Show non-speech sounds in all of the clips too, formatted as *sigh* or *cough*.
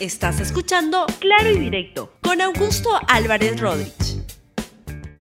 Estás escuchando Claro y Directo con Augusto Álvarez Rodríguez.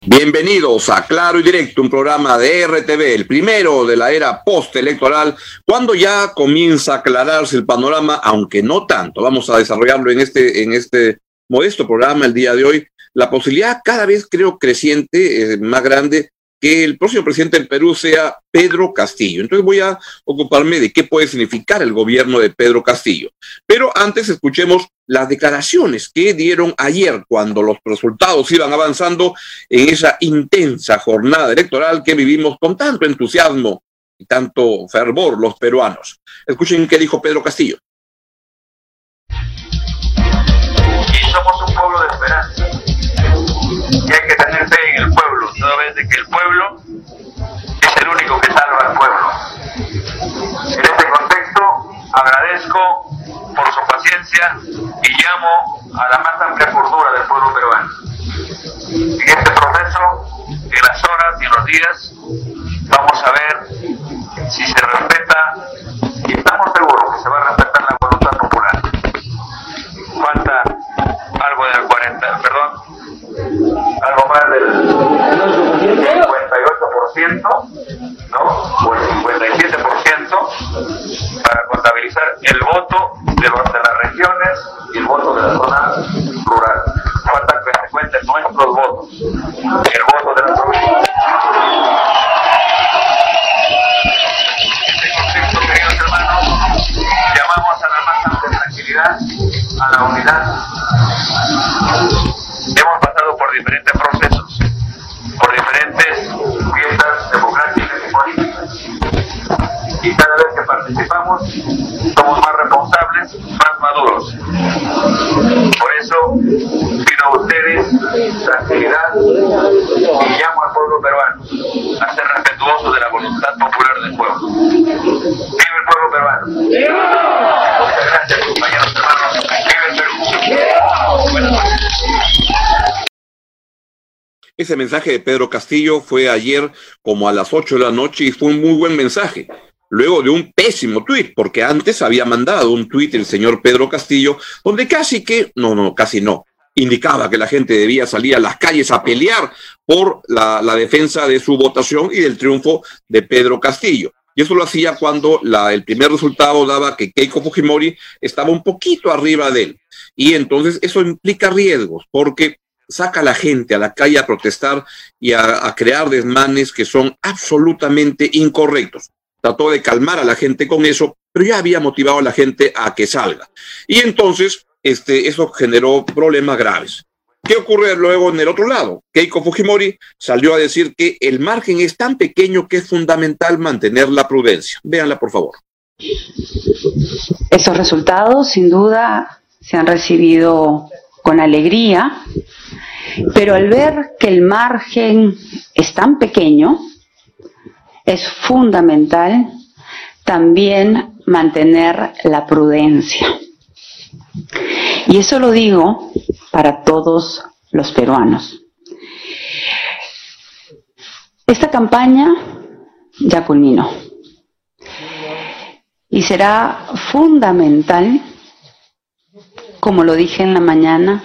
Bienvenidos a Claro y Directo, un programa de RTV, el primero de la era postelectoral, cuando ya comienza a aclararse el panorama, aunque no tanto. Vamos a desarrollarlo en este, en este modesto programa el día de hoy. La posibilidad cada vez creo creciente, eh, más grande, que el próximo presidente del Perú sea Pedro Castillo. Entonces voy a ocuparme de qué puede significar el gobierno de Pedro Castillo. Pero antes escuchemos las declaraciones que dieron ayer cuando los resultados iban avanzando en esa intensa jornada electoral que vivimos con tanto entusiasmo y tanto fervor los peruanos. Escuchen qué dijo Pedro Castillo. Y somos un pueblo de esperanza. Y hay que tener fe en el pueblo, vez de que el pueblo es el único que salva al pueblo. En este contexto agradezco por su paciencia y llamo a la más amplia cordura del pueblo peruano. En este proceso, en las horas y en los días, vamos a ver si se respeta, y estamos seguros que se va a respetar y el voto de la zona rural. Falta que se cuenten nuestros votos, Ese mensaje de Pedro Castillo fue ayer como a las 8 de la noche y fue un muy buen mensaje. Luego de un pésimo tuit, porque antes había mandado un tuit el señor Pedro Castillo, donde casi que, no, no, casi no, indicaba que la gente debía salir a las calles a pelear por la, defensa de su votación y del triunfo de Pedro Castillo. Y eso lo hacía cuando el primer resultado daba que Keiko Fujimori estaba un poquito arriba de él. Y entonces eso implica riesgos, porque saca a la gente a la calle a protestar y a, crear desmanes que son absolutamente incorrectos. Trató de calmar a la gente con eso, pero ya había motivado a la gente a que salga. Y entonces este, eso generó problemas graves. ¿Qué ocurre luego en el otro lado? Keiko Fujimori salió a decir que el margen es tan pequeño que es fundamental mantener la prudencia. Véanla, por favor. Esos resultados, sin duda, se han recibido con alegría, pero al ver que el margen es tan pequeño, es fundamental también mantener la prudencia. Y eso lo digo para todos los peruanos. Esta campaña ya culminó y será fundamental, como lo dije en la mañana,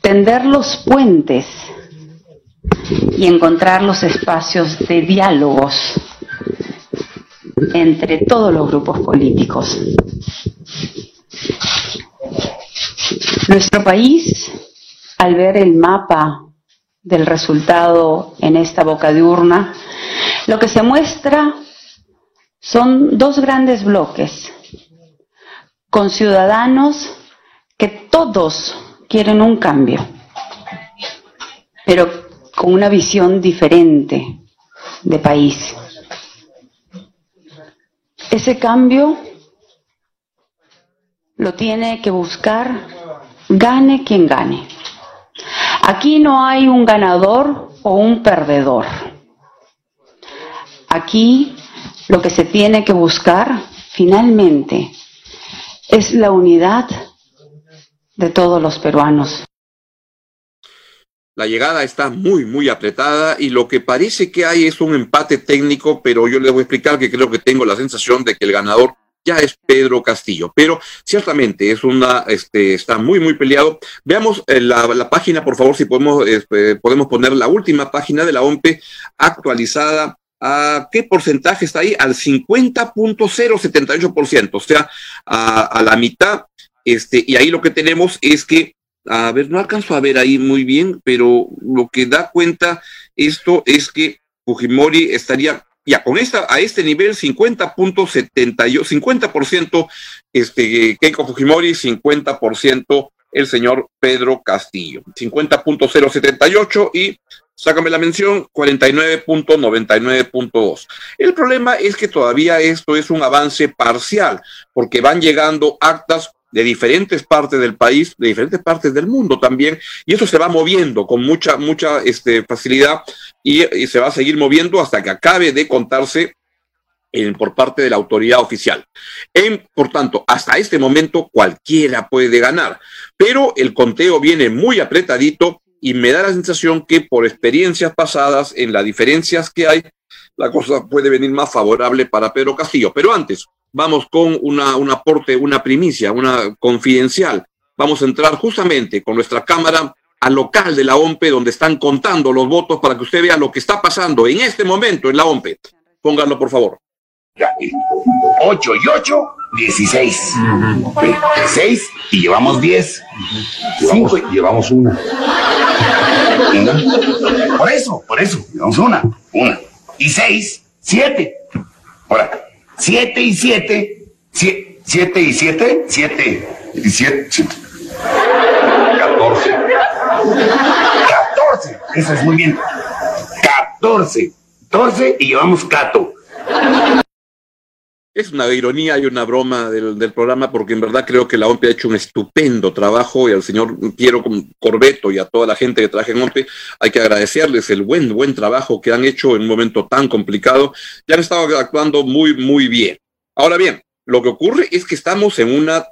tender los puentes y encontrar los espacios de diálogos entre todos los grupos políticos. Nuestro país, al ver el mapa del resultado en esta boca de urna, lo que se muestra son dos grandes bloques, con ciudadanos que todos quieren un cambio, pero con una visión diferente de país. Ese cambio lo tiene que buscar, gane quien gane. Aquí no hay un ganador o un perdedor. Aquí lo que se tiene que buscar finalmente es la unidad de todos los peruanos. La llegada está muy, muy apretada y lo que parece que hay es un empate técnico, pero yo les voy a explicar que creo que tengo la sensación de que el ganador ya es Pedro Castillo. Pero ciertamente es una, este, está muy, muy peleado. Veamos eh, la, página, por favor, si podemos, este, podemos poner la última página de la OMPE actualizada. ¿A qué porcentaje está ahí? Al 50.078%, o sea, a, a la mitad. Este, y ahí lo que tenemos es que a ver, no alcanzo a ver ahí muy bien, pero lo que da cuenta esto es que Fujimori estaría ya con esta, a este nivel 50.78, 50% este, Keiko Fujimori, 50% el señor Pedro Castillo, 50.078 y sácame la mención, 49.99.2. El problema es que todavía esto es un avance parcial, porque van llegando actas de diferentes partes del país, de diferentes partes del mundo también, y eso se va moviendo con mucha, mucha este, facilidad y, se va a seguir moviendo hasta que acabe de contarse en, por parte de la autoridad oficial. Por tanto, hasta este momento cualquiera puede ganar, pero el conteo viene muy apretadito y me da la sensación que por experiencias pasadas, en las diferencias que hay, la cosa puede venir más favorable para Pedro Castillo. Pero antes, vamos con una, un aporte, una primicia, una confidencial. Vamos a entrar justamente con nuestra cámara al local de la OMPE, donde están contando los votos para que usted vea lo que está pasando en este momento en la OMPE. Pónganlo, por favor. 8 y 8, 16. 6 y llevamos 10. 5 y llevamos una. Por eso, por eso, llevamos una. Una. Y 6, 7. Ahora, 7 y 7. 7 y 7. 7 y 7. 14. 14. Eso es muy bien. 14. 14 y llevamos Cato. Es una ironía y una broma del, del, programa porque en verdad creo que la OMPE ha hecho un estupendo trabajo y al señor Piero Corbeto y a toda la gente que trabaja en OMPE hay que agradecerles el buen, buen trabajo que han hecho en un momento tan complicado y han estado actuando muy, muy bien. Ahora bien, lo que ocurre es que estamos en una,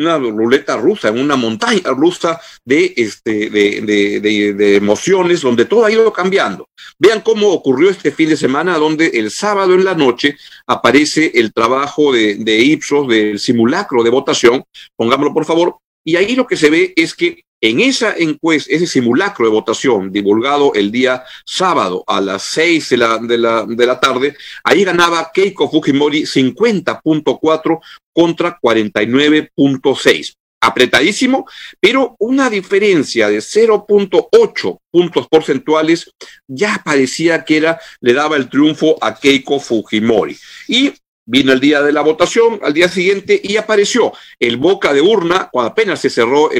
una ruleta rusa, en una montaña rusa de, este, de, de, emociones donde todo ha ido cambiando. Vean cómo ocurrió este fin de semana, donde el sábado en la noche aparece el trabajo de, de Ipsos, del simulacro de votación, pongámoslo por favor, y ahí lo que se ve es que en esa encuesta, ese simulacro de votación divulgado el día sábado a las 6 de la, de la, de la tarde, ahí ganaba Keiko Fujimori 50.4 contra 49.6 apretadísimo, pero una diferencia de 0.8 puntos porcentuales ya parecía que era, le daba el triunfo a Keiko Fujimori. Y Vino el día de la votación, al día siguiente, y apareció el boca de urna, cuando apenas se cerró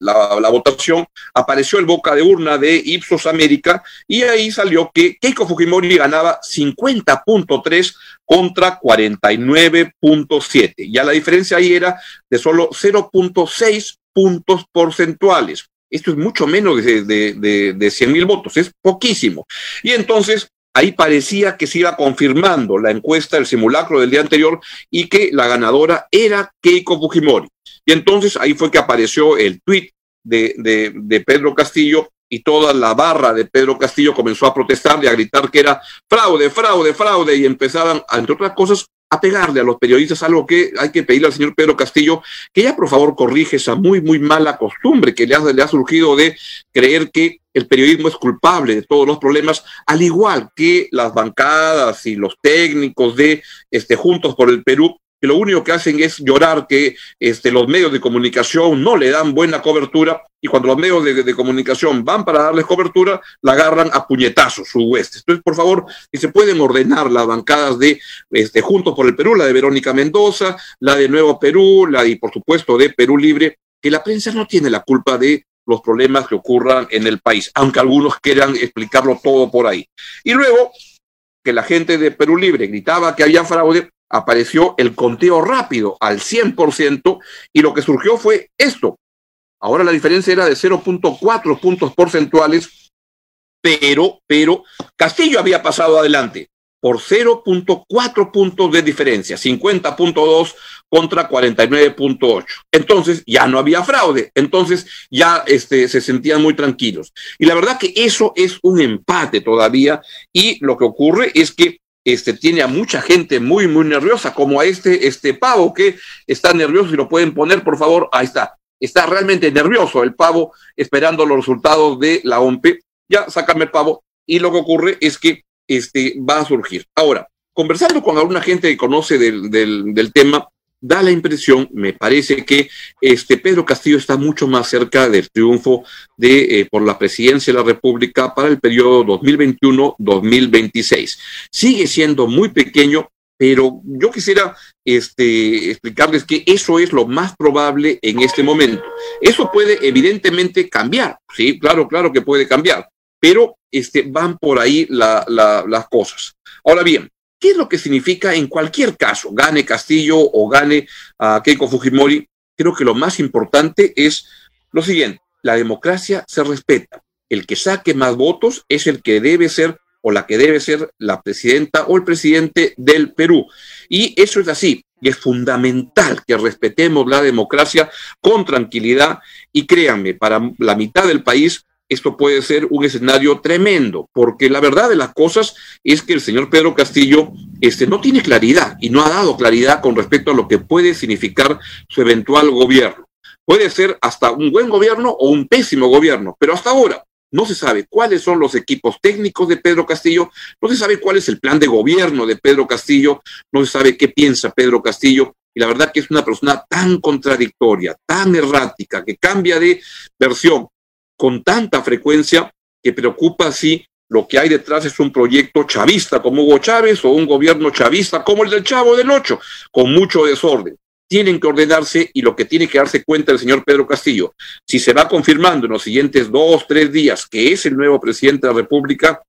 la, votación, apareció el boca de urna de Ipsos América, y ahí salió que Keiko Fujimori ganaba 50.3 contra 49.7. Ya la diferencia ahí era de solo 0.6 puntos porcentuales. Esto es mucho menos de, de, de 100 mil votos, es poquísimo. Y entonces ahí parecía que se iba confirmando la encuesta del simulacro del día anterior y que la ganadora era Keiko Fujimori. Y entonces ahí fue que apareció el tuit de, de, de, Pedro Castillo y toda la barra de Pedro Castillo comenzó a protestar y a gritar que era fraude, fraude, fraude y empezaban, entre otras cosas, a pegarle a los periodistas, algo que hay que pedirle al señor Pedro Castillo, que ya por favor corrige esa muy, muy mala costumbre que le ha, le ha surgido de creer que el periodismo es culpable de todos los problemas, al igual que las bancadas y los técnicos de este, Juntos por el Perú, que lo único que hacen es llorar que este, los medios de comunicación no le dan buena cobertura y cuando los medios de, comunicación van para darles cobertura, la agarran a puñetazos su hueste. Entonces, por favor, que se pueden ordenar las bancadas de este, Juntos por el Perú, la de Verónica Mendoza, la de Nuevo Perú, la y por supuesto de Perú Libre, que la prensa no tiene la culpa de los problemas que ocurran en el país, aunque algunos quieran explicarlo todo por ahí. Y luego que la gente de Perú Libre gritaba que había fraude, apareció el conteo rápido al 100% y lo que surgió fue esto. Ahora la diferencia era de 0.4 puntos porcentuales, pero, pero Castillo había pasado adelante por 0.4 puntos de diferencia, 50.2 contra 49.8. Entonces ya no había fraude, entonces ya este, se sentían muy tranquilos. Y la verdad que eso es un empate todavía y lo que ocurre es que este, tiene a mucha gente muy, muy nerviosa, como a este, este pavo que está nervioso, si lo pueden poner, por favor, ahí está. Está realmente nervioso el pavo esperando los resultados de la OMPE. Ya, sácame el pavo. Y lo que ocurre es que este, va a surgir. Ahora, conversando con alguna gente que conoce del, del, del tema, da la impresión, me parece que este Pedro Castillo está mucho más cerca del triunfo de eh, por la presidencia de la República para el periodo 2021-2026. Sigue siendo muy pequeño, pero yo quisiera este, explicarles que eso es lo más probable en este momento. Eso puede evidentemente cambiar, sí, claro, claro que puede cambiar, pero este, van por ahí la, la, las cosas. Ahora bien, ¿Qué es lo que significa en cualquier caso, gane Castillo o gane a Keiko Fujimori? Creo que lo más importante es lo siguiente, la democracia se respeta. El que saque más votos es el que debe ser o la que debe ser la presidenta o el presidente del Perú. Y eso es así. Y es fundamental que respetemos la democracia con tranquilidad y créanme, para la mitad del país esto puede ser un escenario tremendo, porque la verdad de las cosas es que el señor Pedro Castillo este, no tiene claridad y no ha dado claridad con respecto a lo que puede significar su eventual gobierno. Puede ser hasta un buen gobierno o un pésimo gobierno, pero hasta ahora no se sabe cuáles son los equipos técnicos de Pedro Castillo, no se sabe cuál es el plan de gobierno de Pedro Castillo, no se sabe qué piensa Pedro Castillo, y la verdad que es una persona tan contradictoria, tan errática, que cambia de versión con tanta frecuencia que preocupa si lo que hay detrás es un proyecto chavista como Hugo Chávez o un gobierno chavista como el del Chavo del Ocho, con mucho desorden. Tienen que ordenarse y lo que tiene que darse cuenta el señor Pedro Castillo, si se va confirmando en los siguientes dos, tres días que es el nuevo presidente de la República,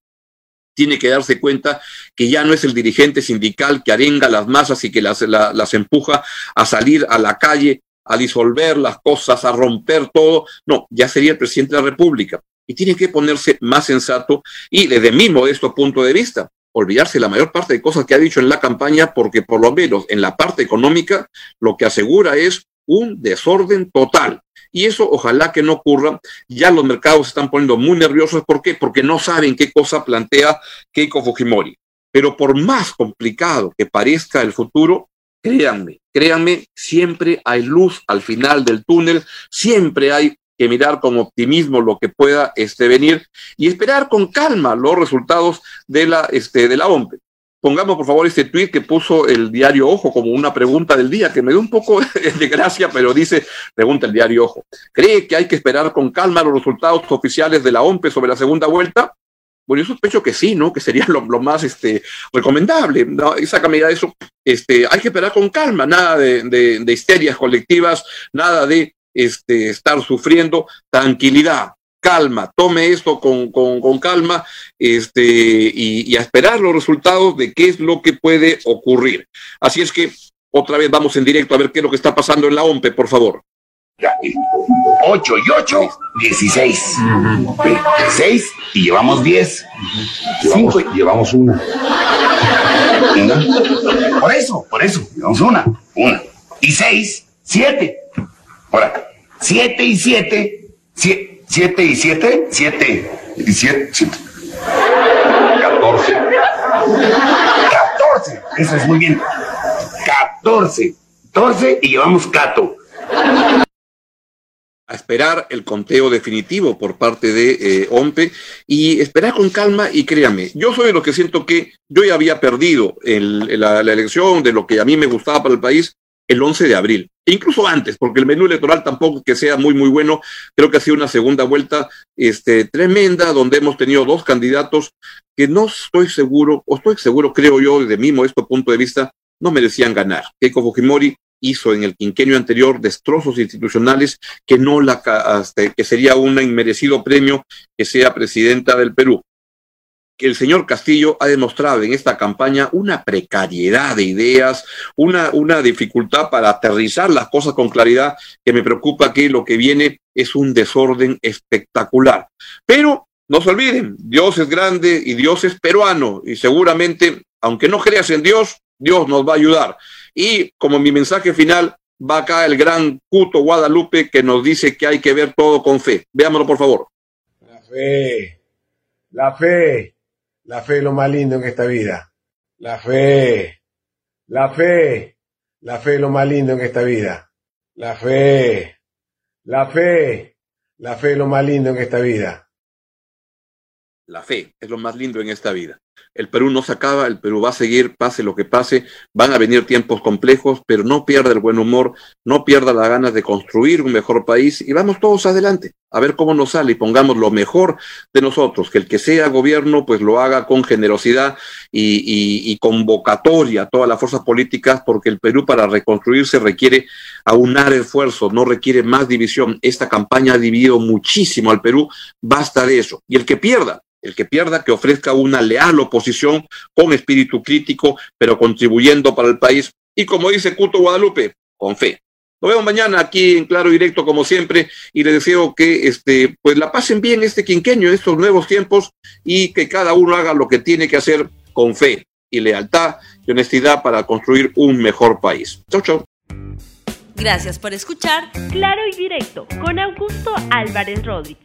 tiene que darse cuenta que ya no es el dirigente sindical que arenga las masas y que las, las empuja a salir a la calle a disolver las cosas, a romper todo. No, ya sería el presidente de la República. Y tiene que ponerse más sensato y desde mi modesto punto de vista, olvidarse la mayor parte de cosas que ha dicho en la campaña, porque por lo menos en la parte económica lo que asegura es un desorden total. Y eso ojalá que no ocurra. Ya los mercados se están poniendo muy nerviosos. ¿Por qué? Porque no saben qué cosa plantea Keiko Fujimori. Pero por más complicado que parezca el futuro, Créanme, créanme, siempre hay luz al final del túnel, siempre hay que mirar con optimismo lo que pueda este, venir y esperar con calma los resultados de la, este, de la OMP. Pongamos por favor este tuit que puso el diario Ojo como una pregunta del día, que me dio un poco *laughs* de gracia, pero dice, pregunta el diario Ojo, ¿cree que hay que esperar con calma los resultados oficiales de la OMP sobre la segunda vuelta? Bueno, yo sospecho que sí, ¿no? Que sería lo, más este, recomendable. ¿no? Y sácame ya eso. Este, hay que esperar con calma, nada de, de, histerias colectivas, nada de este, estar sufriendo. Tranquilidad, calma, tome esto con, con, con calma este, y, y, a esperar los resultados de qué es lo que puede ocurrir. Así es que otra vez vamos en directo a ver qué es lo que está pasando en la OMPE, por favor. 8 y 8, 16. 6 y llevamos 10. 5 y llevamos una. Una. Por eso, por eso, llevamos una. Una. Y 6, 7. Ahora, 7 y 7. 7 y 7, 7 y 7, 14. 14. Eso es muy bien. 14. 14 y llevamos cato esperar el conteo definitivo por parte de eh, OMPE y esperar con calma y créame, yo soy de los que siento que yo ya había perdido el, la, elección de lo que a mí me gustaba para el país el 11 de abril, incluso antes, porque el menú electoral tampoco que sea muy, muy bueno, creo que ha sido una segunda vuelta este, tremenda, donde hemos tenido dos candidatos que no estoy seguro, o estoy seguro, creo yo, desde mi modesto punto de vista, no merecían ganar. Keiko Fujimori hizo en el quinquenio anterior destrozos institucionales que no la hasta, que sería un inmerecido premio que sea presidenta del Perú. Que el señor Castillo ha demostrado en esta campaña una precariedad de ideas, una, una dificultad para aterrizar las cosas con claridad, que me preocupa que lo que viene es un desorden espectacular. Pero no se olviden, Dios es grande y Dios es peruano, y seguramente, aunque no creas en Dios, Dios nos va a ayudar. Y como mi mensaje final, va acá el gran Cuto Guadalupe que nos dice que hay que ver todo con fe. Veámoslo, por favor. La fe, la fe, la fe es lo más lindo en esta vida. La fe, la fe, la fe es lo más lindo en esta vida. La fe, la fe, la fe es lo más lindo en esta vida. La fe es lo más lindo en esta vida. El Perú no se acaba, el Perú va a seguir, pase lo que pase, van a venir tiempos complejos, pero no pierda el buen humor, no pierda las ganas de construir un mejor país y vamos todos adelante, a ver cómo nos sale y pongamos lo mejor de nosotros, que el que sea gobierno pues lo haga con generosidad y, convocatoria a todas las fuerzas políticas, porque el Perú para reconstruirse requiere aunar esfuerzos, no requiere más división. Esta campaña ha dividido muchísimo al Perú, basta de eso. Y el que pierda, el que pierda, que ofrezca una leal oposición con espíritu crítico, pero contribuyendo para el país. Y como dice Cuto Guadalupe, con fe. Nos vemos mañana aquí en Claro Directo, como siempre, y les deseo que este, pues la pasen bien este quinqueño, estos nuevos tiempos, y que cada uno haga lo que tiene que hacer con fe y lealtad y honestidad para construir un mejor país. Chau, chau. Gracias por escuchar Claro y Directo con Augusto Álvarez Rodríguez.